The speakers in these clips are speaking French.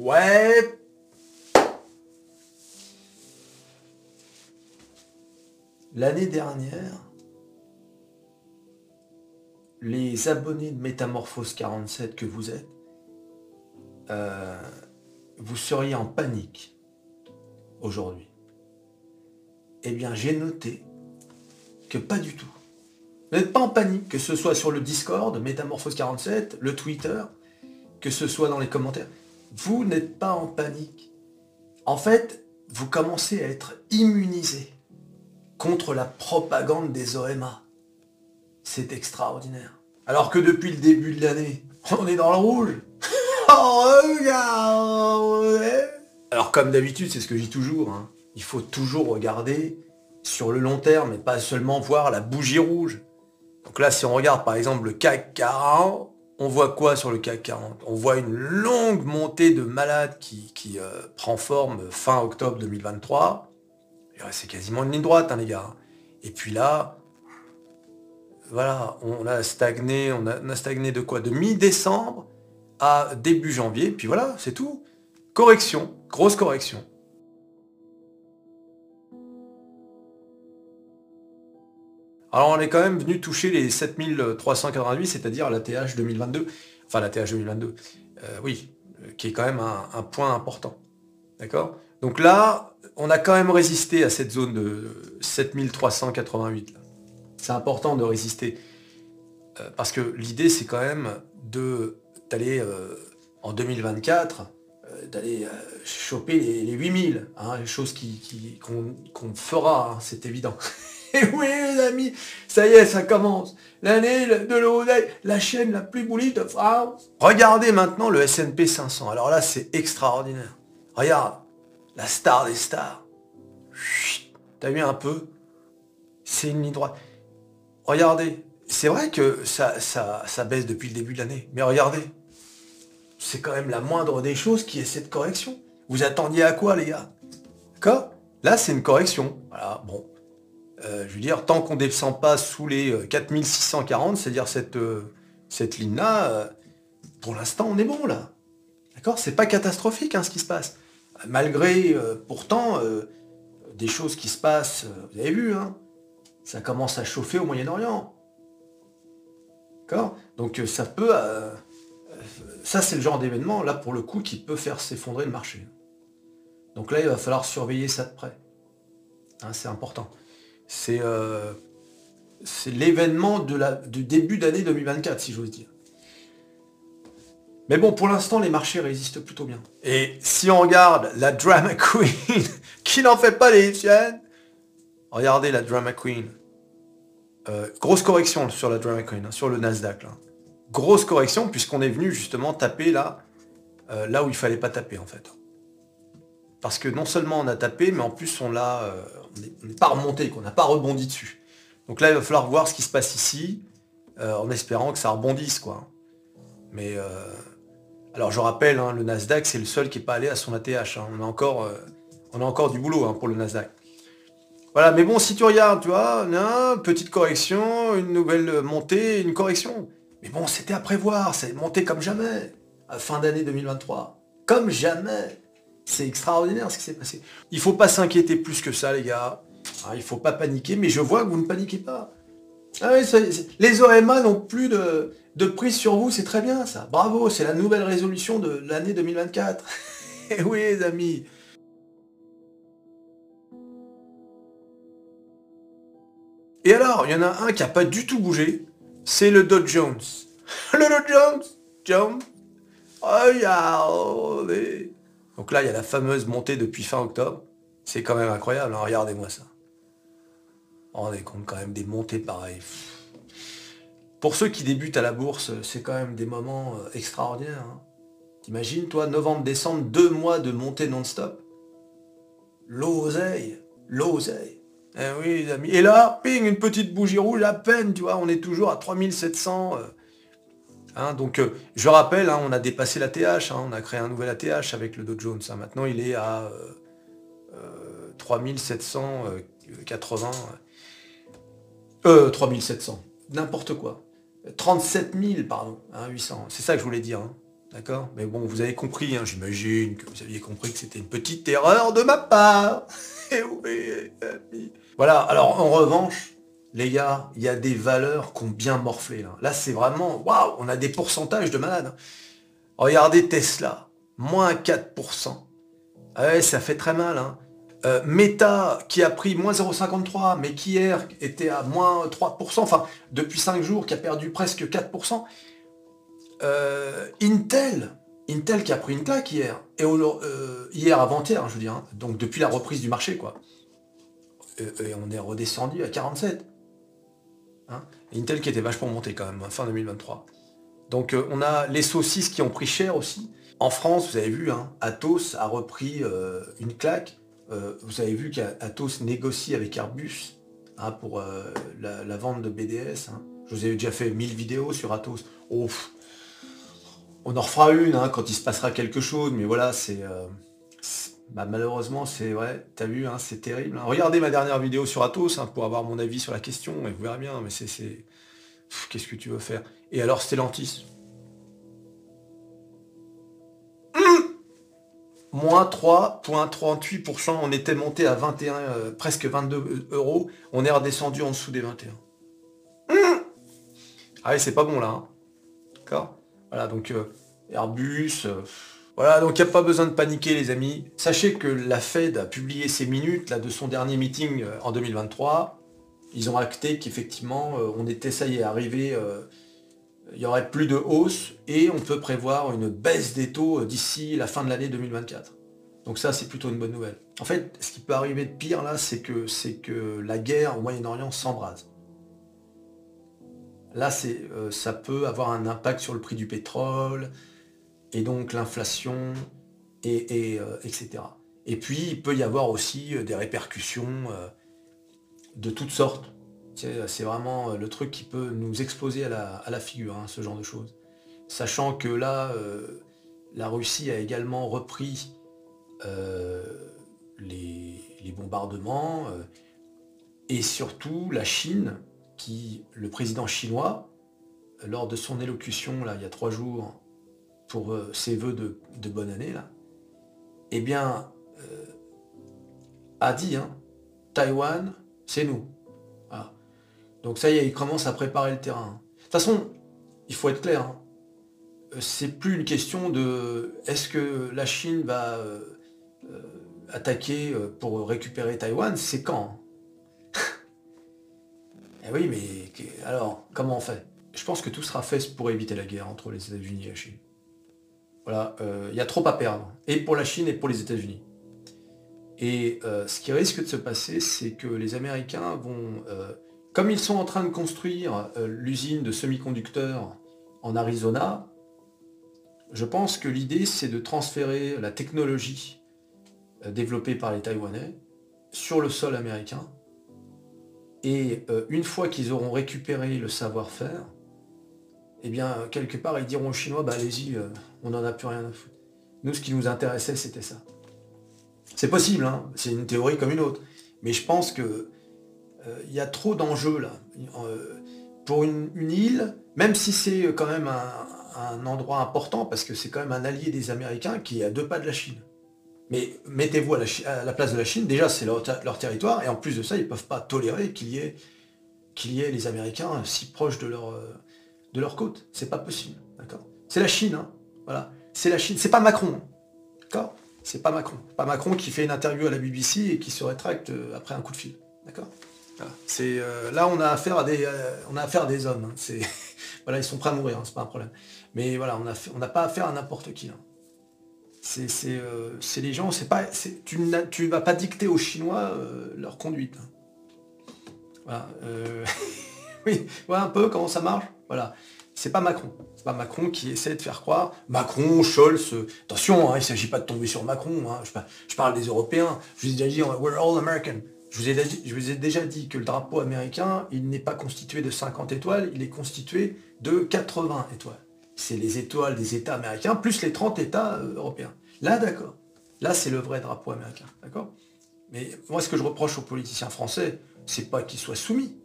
Ouais. L'année dernière, les abonnés de Métamorphose 47 que vous êtes, euh, vous seriez en panique aujourd'hui. Eh bien, j'ai noté que pas du tout. Vous n'êtes pas en panique, que ce soit sur le Discord, Métamorphose 47, le Twitter, que ce soit dans les commentaires. Vous n'êtes pas en panique. En fait, vous commencez à être immunisé contre la propagande des OMA. C'est extraordinaire. Alors que depuis le début de l'année, on est dans le rouge. Oh, Alors comme d'habitude, c'est ce que je dis toujours, hein, il faut toujours regarder sur le long terme et pas seulement voir la bougie rouge. Donc là, si on regarde par exemple le CAC 40, on voit quoi sur le CAC 40 On voit une longue montée de malades qui, euh, prend forme fin octobre 2023. C'est quasiment une ligne droite, hein, les gars. Et puis là, voilà, on a stagné, on a, stagné de quoi? De mi-décembre à début janvier, puis voilà, c'est tout. Correction, grosse correction. Alors on est quand même venu toucher les 7388, c'est-à-dire la TH 2022, enfin la TH 2022, euh, oui, euh, qui est quand même un, point important. D'accord? Donc là, on a quand même résisté à cette zone de 7388. C'est important de résister. Euh, parce que l'idée, c'est quand même d'aller en 2024, d'aller choper les, 8000, hein, les choses qu'on fera, hein, c'est évident. Et oui les amis, ça y est, ça commence. L'année de l'eau la chaîne la plus boulie de France. Regardez maintenant le S&P 500. Alors là, c'est extraordinaire. Regarde, la star des stars. T'as vu un peu? C'est une ligne droite. Regardez, c'est vrai que ça, ça, ça baisse depuis le début de l'année. Mais regardez, c'est quand même la moindre des choses qui est cette correction. Vous attendiez à quoi les gars? D'accord? Là, c'est une correction. Voilà, bon. Euh, je veux dire, tant qu'on ne descend pas sous les 4640, euh, c'est-à-dire cette, euh, ligne-là, pour l'instant, on est bon là. D'accord? C'est pas catastrophique hein, ce qui se passe. Malgré pourtant des choses qui se passent, vous avez vu, hein, ça commence à chauffer au Moyen-Orient. D'accord? Donc ça peut. ça, c'est le genre d'événement, là, pour le coup, qui peut faire s'effondrer le marché. Donc là, il va falloir surveiller ça de près. Hein, c'est important. Euh, c'est l'événement du début d'année 2024, si j'ose dire. Mais bon, pour l'instant, les marchés résistent plutôt bien. Et si on regarde la Drama Queen, qui n'en fait pas les siennes, regardez la Drama Queen. Euh, grosse correction sur la Drama Queen, hein, sur le Nasdaq. Grosse correction, puisqu'on est venu justement taper là, euh, là où il fallait pas taper en fait. Parce que non seulement on a tapé, mais en plus on l'a, on n'est pas remonté, qu'on n'a pas rebondi dessus. Donc là, il va falloir voir ce qui se passe ici, euh, en espérant que ça rebondisse, quoi. Mais euh, alors je rappelle, hein, le Nasdaq, c'est le seul qui n'est pas allé à son ATH. Hein. On, a encore, euh, on a encore du boulot hein, pour le Nasdaq. Voilà, mais bon, si tu regardes, tu vois, petite correction, une nouvelle montée, une correction. Mais bon, c'était à prévoir, c'est monté comme jamais, à fin d'année 2023. Comme jamais. C'est extraordinaire ce qui s'est passé. Il faut pas s'inquiéter plus que ça, les gars. Ah, il faut pas paniquer, mais je vois que vous ne paniquez pas. Ah les OMA n'ont plus de, prise sur vous, c'est très bien ça. Bravo, c'est la nouvelle résolution de l'année 2024. Eh oui, les amis. Et alors, il y en a un qui n'a pas du tout bougé, c'est le Dow Jones. le Dow Jones Jones Regardez donc là, il y a la fameuse montée depuis fin octobre. C'est quand même incroyable, hein. regardez-moi ça. On est compte quand même des montées pareilles. Pour ceux qui débutent à la bourse, c'est quand même des moments euh, extraordinaires. Hein. T'imagines, toi, novembre, décembre, deux mois de montée non-stop? L'oseille, l'oseille. Eh oui, les amis. Et là, ping, une petite bougie rouge à peine, tu vois, on est toujours à 3700. Hein, donc euh, je rappelle, hein, on a dépassé la TH, hein, on a créé un nouvel ATH avec le Dow Jones. maintenant il est à 3780. Euh, 3700. Euh, N'importe quoi. 37 000, pardon, 800. C'est ça que je voulais dire. D'accord? Mais bon, vous avez compris, j'imagine que vous aviez compris que c'était une petite erreur de ma part. voilà, alors en revanche, les gars, il y a des valeurs qui ont bien morflé. Là, c'est vraiment, waouh, on a des pourcentages de malades. Regardez Tesla, moins 4%. Ah ouais, ça fait très mal. Hein. Euh, Meta qui a pris moins 0,53, mais qui hier était à moins 3%, enfin depuis 5 jours, qui a perdu presque 4%. Euh, Intel, Intel qui a pris une claque hier, et euh, hier avant-hier, je veux dire, hein. donc depuis la reprise du marché, quoi. Et, on est redescendu à 47. Hein. Intel qui était vachement monté quand même, fin 2023. Donc on a les saucisses qui ont pris cher aussi. En France, vous avez vu, hein, Atos a repris une claque euh, vous avez vu qu'Atos négocie avec Airbus hein, pour euh, la, vente de BDS. Hein. Je vous ai déjà fait 1000 vidéos sur Atos. Oh, on en refera une hein, quand il se passera quelque chose, mais voilà, c'est... Euh, bah, malheureusement, c'est vrai, t'as vu, c'est terrible. Regardez ma dernière vidéo sur Atos pour avoir mon avis sur la question, et vous verrez bien, mais c'est... Qu'est-ce que tu veux faire? Et alors Stellantis? Moins 3,38%. On était monté à 21, euh, presque 22 euros. On est redescendu en dessous des 21. Mmh. ah oui, c'est pas bon là. Hein. D'accord? Voilà, donc euh, Airbus. Euh, voilà, donc il n'y a pas besoin de paniquer les amis. Sachez que la Fed a publié ses minutes de son dernier meeting en 2023. Ils ont acté qu'effectivement, on était, ça y est, arrivé il y aurait plus de hausse et on peut prévoir une baisse des taux d'ici la fin de l'année 2024. Donc ça, c'est plutôt une bonne nouvelle. En fait, ce qui peut arriver de pire là, c'est que, que la guerre au Moyen-Orient s'embrase. Là, euh, ça peut avoir un impact sur le prix du pétrole et donc l'inflation et, et euh, etc. Et puis, il peut y avoir aussi euh, des répercussions de toutes sortes c'est vraiment euh, le truc qui peut nous exploser à la, figure, hein, ce genre de choses. Sachant que là, euh, la Russie a également repris euh, les, bombardements et surtout la Chine, qui, le président chinois, lors de son élocution là, il y a trois jours pour ses voeux de, bonne année, là, eh bien, a dit, hein, Taïwan, c'est nous. Donc ça y est, il commence à préparer le terrain. De toute façon, il faut être clair. Hein. Euh, c'est plus une question de est-ce que la Chine va euh, euh, attaquer pour récupérer Taïwan, c'est quand hein. Eh oui, mais alors, comment on fait? Je pense que tout sera fait pour éviter la guerre entre les États-Unis et la Chine. Voilà, il y a trop à perdre, et pour la Chine et pour les États-Unis. Et ce qui risque de se passer, c'est que les Américains vont comme ils sont en train de construire euh, l'usine de semi-conducteurs en Arizona, je pense que l'idée c'est de transférer la technologie euh, développée par les Taïwanais sur le sol américain. Et euh, une fois qu'ils auront récupéré le savoir-faire, eh bien, quelque part, ils diront aux Chinois, bah allez-y, on n'en a plus rien à foutre. Nous, ce qui nous intéressait, c'était ça. C'est possible, hein c'est une théorie comme une autre. Mais je pense que euh, il y a trop d'enjeux là. Euh, pour une, île, même si c'est quand même un, endroit important, parce que c'est quand même un allié des Américains qui est à deux pas de la Chine. Mais mettez-vous à, la place de la Chine, déjà c'est leur, territoire, et en plus de ça, ils ne peuvent pas tolérer qu'il y, ait, les Américains si proches de leur, euh, de leur côte. C'est pas possible. D'accord? C'est la Chine, hein. voilà. C'est la Chine, c'est pas Macron. Hein. D'accord? C'est pas Macron. Pas Macron qui fait une interview à la BBC et qui se rétracte après un coup de fil. D'accord? C'est euh, là on a affaire à des euh, on a affaire à des hommes. Hein. C'est voilà ils sont prêts à mourir, hein, c'est pas un problème. Mais voilà on n'a pas affaire à n'importe qui. Euh, c'est les gens c'est pas tu tu vas pas dicter aux Chinois leur conduite. Voilà. oui voilà un peu comment ça marche? Voilà c'est pas Macron. C'est pas Macron qui essaie de faire croire. Macron, Scholz, attention, il ne s'agit pas de tomber sur Macron. Je, je, parle des Européens. Je vous ai déjà dit, we're all American. Je vous, ai, déjà dit que le drapeau américain, il n'est pas constitué de 50 étoiles, il est constitué de 80 étoiles. C'est les étoiles des États américains plus les 30 États euh, européens. Là, d'accord. Là, c'est le vrai drapeau américain. D'accord Mais moi, ce que je reproche aux politiciens français, c'est pas qu'ils soient soumis,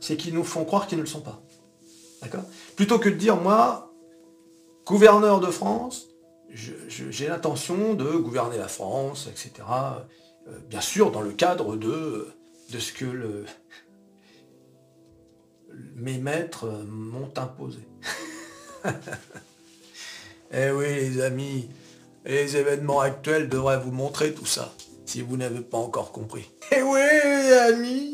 c'est qu'ils nous font croire qu'ils ne le sont pas. Plutôt que de dire, moi, gouverneur de France, j'ai l'intention de gouverner la France, etc. Euh, bien sûr, dans le cadre de, de ce que mes maîtres m'ont imposé. eh oui, les amis, les événements actuels devraient vous montrer tout ça, si vous n'avez pas encore compris. Eh oui, les amis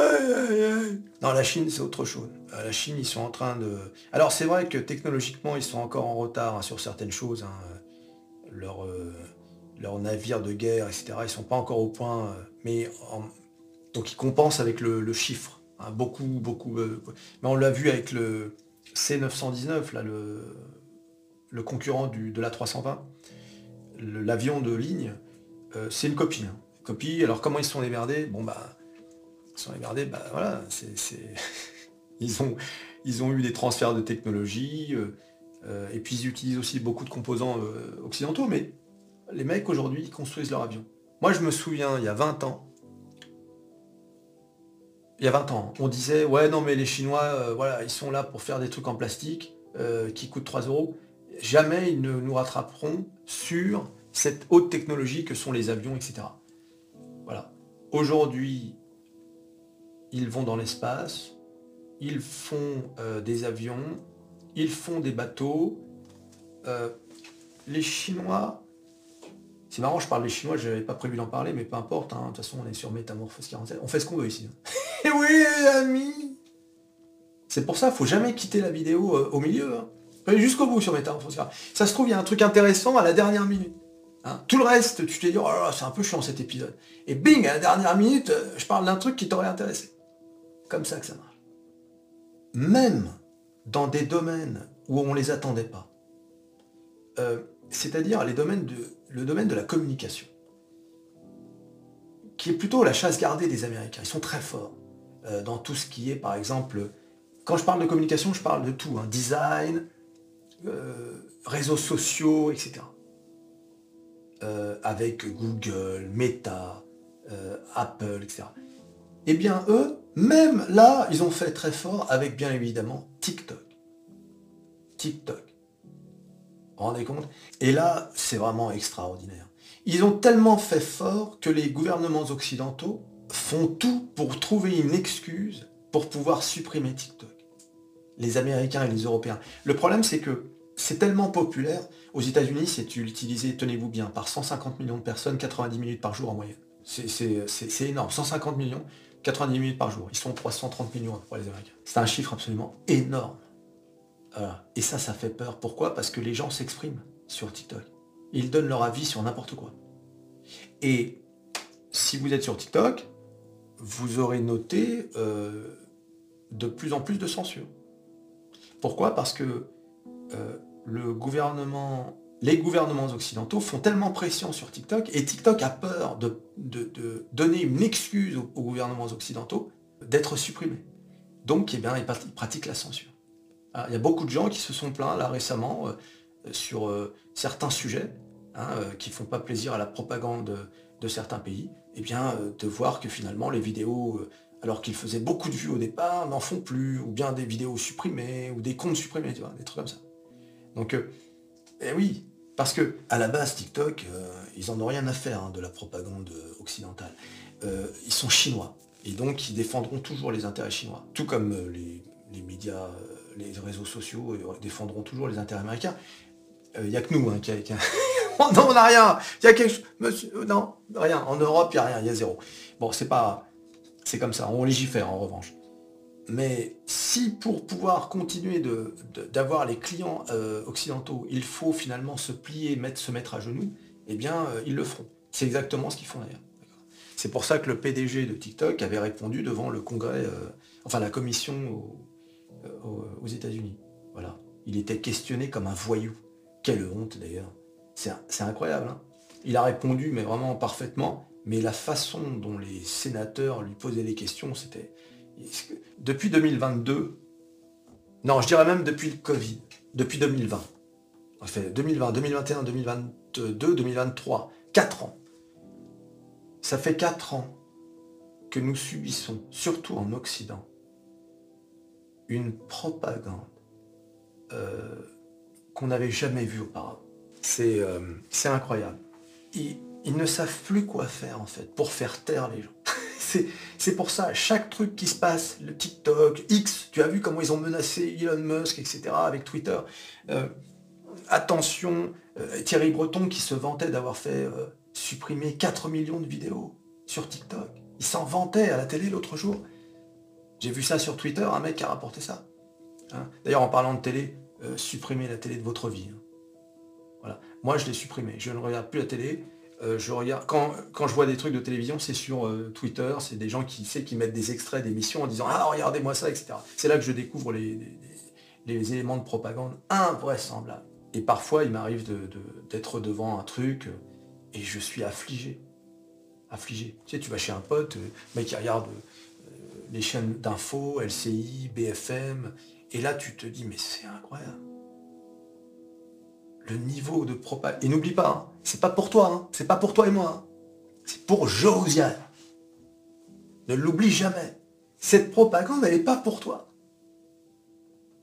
non, la Chine, c'est autre chose. Euh, la Chine, ils sont en train de... Alors, c'est vrai que technologiquement, ils sont encore en retard hein, sur certaines choses. Hein. Leurs leur navires de guerre, etc., ils sont pas encore au point. Euh, mais donc, ils compensent avec le, chiffre. Hein. beaucoup, beaucoup... Euh, mais on l'a vu avec le C919, là, le, le concurrent du, de l'A320. L'avion de ligne, c'est une copie. Copie, alors comment ils se sont démerdés Bon, bah sont regardés, bah ils, ont, ils ont eu des transferts de technologie, euh, euh, et puis ils utilisent aussi beaucoup de composants euh, occidentaux, mais les mecs aujourd'hui construisent leur avion. Moi je me souviens, il y a 20 ans, il y a 20 ans, on disait ouais non mais les Chinois, voilà, ils sont là pour faire des trucs en plastique qui coûtent 3 euros. Jamais ils ne nous rattraperont sur cette haute technologie que sont les avions, etc. Voilà. Aujourd'hui, ils vont dans l'espace, ils font euh, des avions, ils font des bateaux. Euh, les Chinois, c'est marrant, je parle des Chinois, je n'avais pas prévu d'en parler, mais peu importe, hein, de toute façon on est sur Métamorphose 47, on fait ce qu'on veut ici. Hein. Et oui amis C'est pour ça, faut jamais quitter la vidéo euh, au milieu. Hein. Jusqu'au bout sur Métamorphose 47. Ça se trouve, il y a un truc intéressant à la dernière minute. Tout le reste, tu t'es dit, oh là là, c'est un peu chiant cet épisode. Et bing, à la dernière minute, je parle d'un truc qui t'aurait intéressé comme ça que ça marche. Même dans des domaines où on ne les attendait pas. Euh, c'est-à-dire les domaines de, le domaine de la communication, qui est plutôt la chasse gardée des Américains. Ils sont très forts euh, dans tout ce qui est, par exemple, quand je parle de communication, je parle de tout, hein, design, euh, réseaux sociaux, etc. avec Google, Meta, Apple, etc. Eh bien, eux, même là, ils ont fait très fort avec bien évidemment TikTok. TikTok. Vous vous rendez compte? Et là, c'est vraiment extraordinaire. Ils ont tellement fait fort que les gouvernements occidentaux font tout pour trouver une excuse pour pouvoir supprimer TikTok. Les Américains et les Européens. Le problème, c'est que c'est tellement populaire. Aux États-Unis, c'est utilisé, tenez-vous bien, par 150 millions de personnes, 90 minutes par jour en moyenne. C'est énorme. 150 millions, 90 minutes par jour. Ils sont 330 millions pour les Américains. C'est un chiffre absolument énorme. Et ça, ça fait peur. Pourquoi? Parce que les gens s'expriment sur TikTok. Ils donnent leur avis sur n'importe quoi. Et si vous êtes sur TikTok, vous aurez noté euh, de plus en plus de censure. Pourquoi? Parce que euh, le gouvernement les gouvernements occidentaux font tellement pression sur TikTok et TikTok a peur de, donner une excuse aux, gouvernements occidentaux d'être supprimé. Donc, eh bien, ils pratiquent la censure. il y a beaucoup de gens qui se sont plaints là récemment euh, sur euh, certains sujets hein, euh, qui ne font pas plaisir à la propagande de, certains pays, eh bien, de voir que finalement les vidéos, alors qu'ils faisaient beaucoup de vues au départ, n'en font plus, ou bien des vidéos supprimées, ou des comptes supprimés, des trucs comme ça. Donc, eh oui, parce que, à la base, TikTok, euh, ils n'en ont rien à faire hein, de la propagande occidentale. Euh, ils sont chinois. Et donc, ils défendront toujours les intérêts chinois. Tout comme euh, les, médias, les réseaux sociaux défendront toujours les intérêts américains. Il n'y a que nous hein, qui, a, non, on n'a rien. Il y a quelque chose. Monsieur, non, rien. En Europe, il n'y a rien. Il y a zéro. Bon, c'est pas. C'est comme ça. On légifère en revanche. Mais si pour pouvoir continuer d'avoir les clients euh, occidentaux, il faut finalement se plier, mettre, se mettre à genoux, eh bien, euh, ils le feront. C'est exactement ce qu'ils font d'ailleurs. C'est pour ça que le PDG de TikTok avait répondu devant le Congrès, euh, enfin la commission aux, États-Unis. Il était questionné comme un voyou. Quelle honte d'ailleurs. C'est incroyable. Hein. il a répondu, mais vraiment parfaitement. Mais la façon dont les sénateurs lui posaient les questions, c'était depuis 2022, non, je dirais même depuis le Covid, depuis 2020, fait 2020, 2021, 2022, 2023, 4 ans. Ça fait 4 ans que nous subissons, surtout en Occident, une propagande euh, qu'on n'avait jamais vu auparavant. C'est euh, incroyable. Ils ne savent plus quoi faire en fait pour faire taire les gens. C'est pour ça, chaque truc qui se passe, le TikTok, X, tu as vu comment ils ont menacé Elon Musk, etc. avec Twitter. Euh, attention, Thierry Breton qui se vantait d'avoir fait supprimer 4 millions de vidéos sur TikTok. Il s'en vantait à la télé l'autre jour. J'ai vu ça sur Twitter, un mec a rapporté ça. Hein. D'ailleurs, en parlant de télé, euh, supprimez la télé de votre vie. Hein. Voilà. Moi, je l'ai supprimé. Je ne regarde plus la télé. Euh, je regarde quand, quand, je vois des trucs de télévision, c'est sur euh, Twitter, c'est des gens qui, qui mettent des extraits d'émissions en disant Ah regardez-moi ça, etc. C'est là que je découvre les, les, éléments de propagande invraisemblables. Et parfois il m'arrive d'être de, devant un truc et je suis affligé. Affligé. Tu sais, tu vas chez un pote, mec qui regarde les chaînes d'infos, LCI, BFM, et là tu te dis mais c'est incroyable. Le niveau de propagande. Et n'oublie pas, hein, c'est pas pour toi, hein, c'est pas pour toi et moi. Hein. c'est pour Josiane. Ne l'oublie jamais. Cette propagande, elle n'est pas pour toi.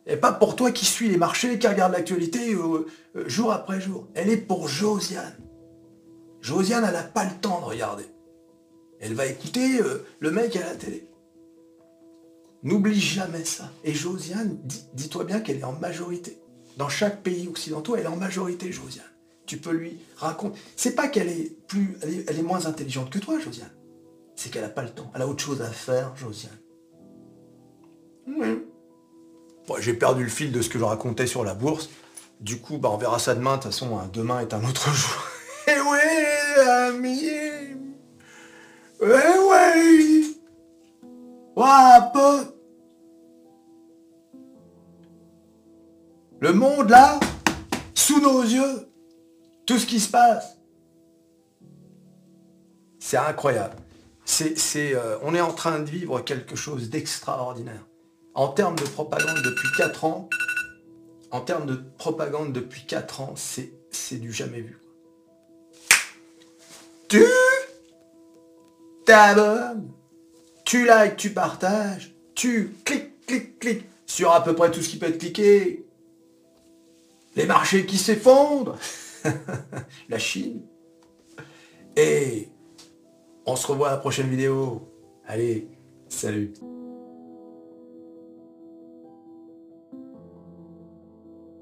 Elle n'est pas pour toi qui suis les marchés, qui regarde l'actualité euh, euh, jour après jour. Elle est pour Josiane. Josiane, elle n'a pas le temps de regarder. Elle va écouter euh, le mec à la télé. N'oublie jamais ça. Et Josiane, dis-toi bien qu'elle est en majorité. Dans chaque pays occidental, elle est en majorité, Josiane. Tu peux lui raconter. C'est pas qu'elle est plus, elle est, moins intelligente que toi, Josiane. C'est qu'elle n'a pas le temps. Elle a autre chose à faire, Josiane. j'ai perdu le fil de ce que je racontais sur la bourse. Du coup, bah, on verra ça demain. De toute façon, hein, demain est un autre jour. Eh oui, ami. Eh oui. Le monde là, sous nos yeux, tout ce qui se passe, c'est incroyable. Euh, on est en train de vivre quelque chose d'extraordinaire. En termes de propagande depuis 4 ans, en termes de propagande depuis 4 ans, c'est, c'est du jamais vu. Tu t'abonnes tu likes, tu partages, tu cliques, cliques, cliques sur à peu près tout ce qui peut être cliqué. Les marchés qui s'effondrent, la Chine. Et on se revoit à la prochaine vidéo. Allez, salut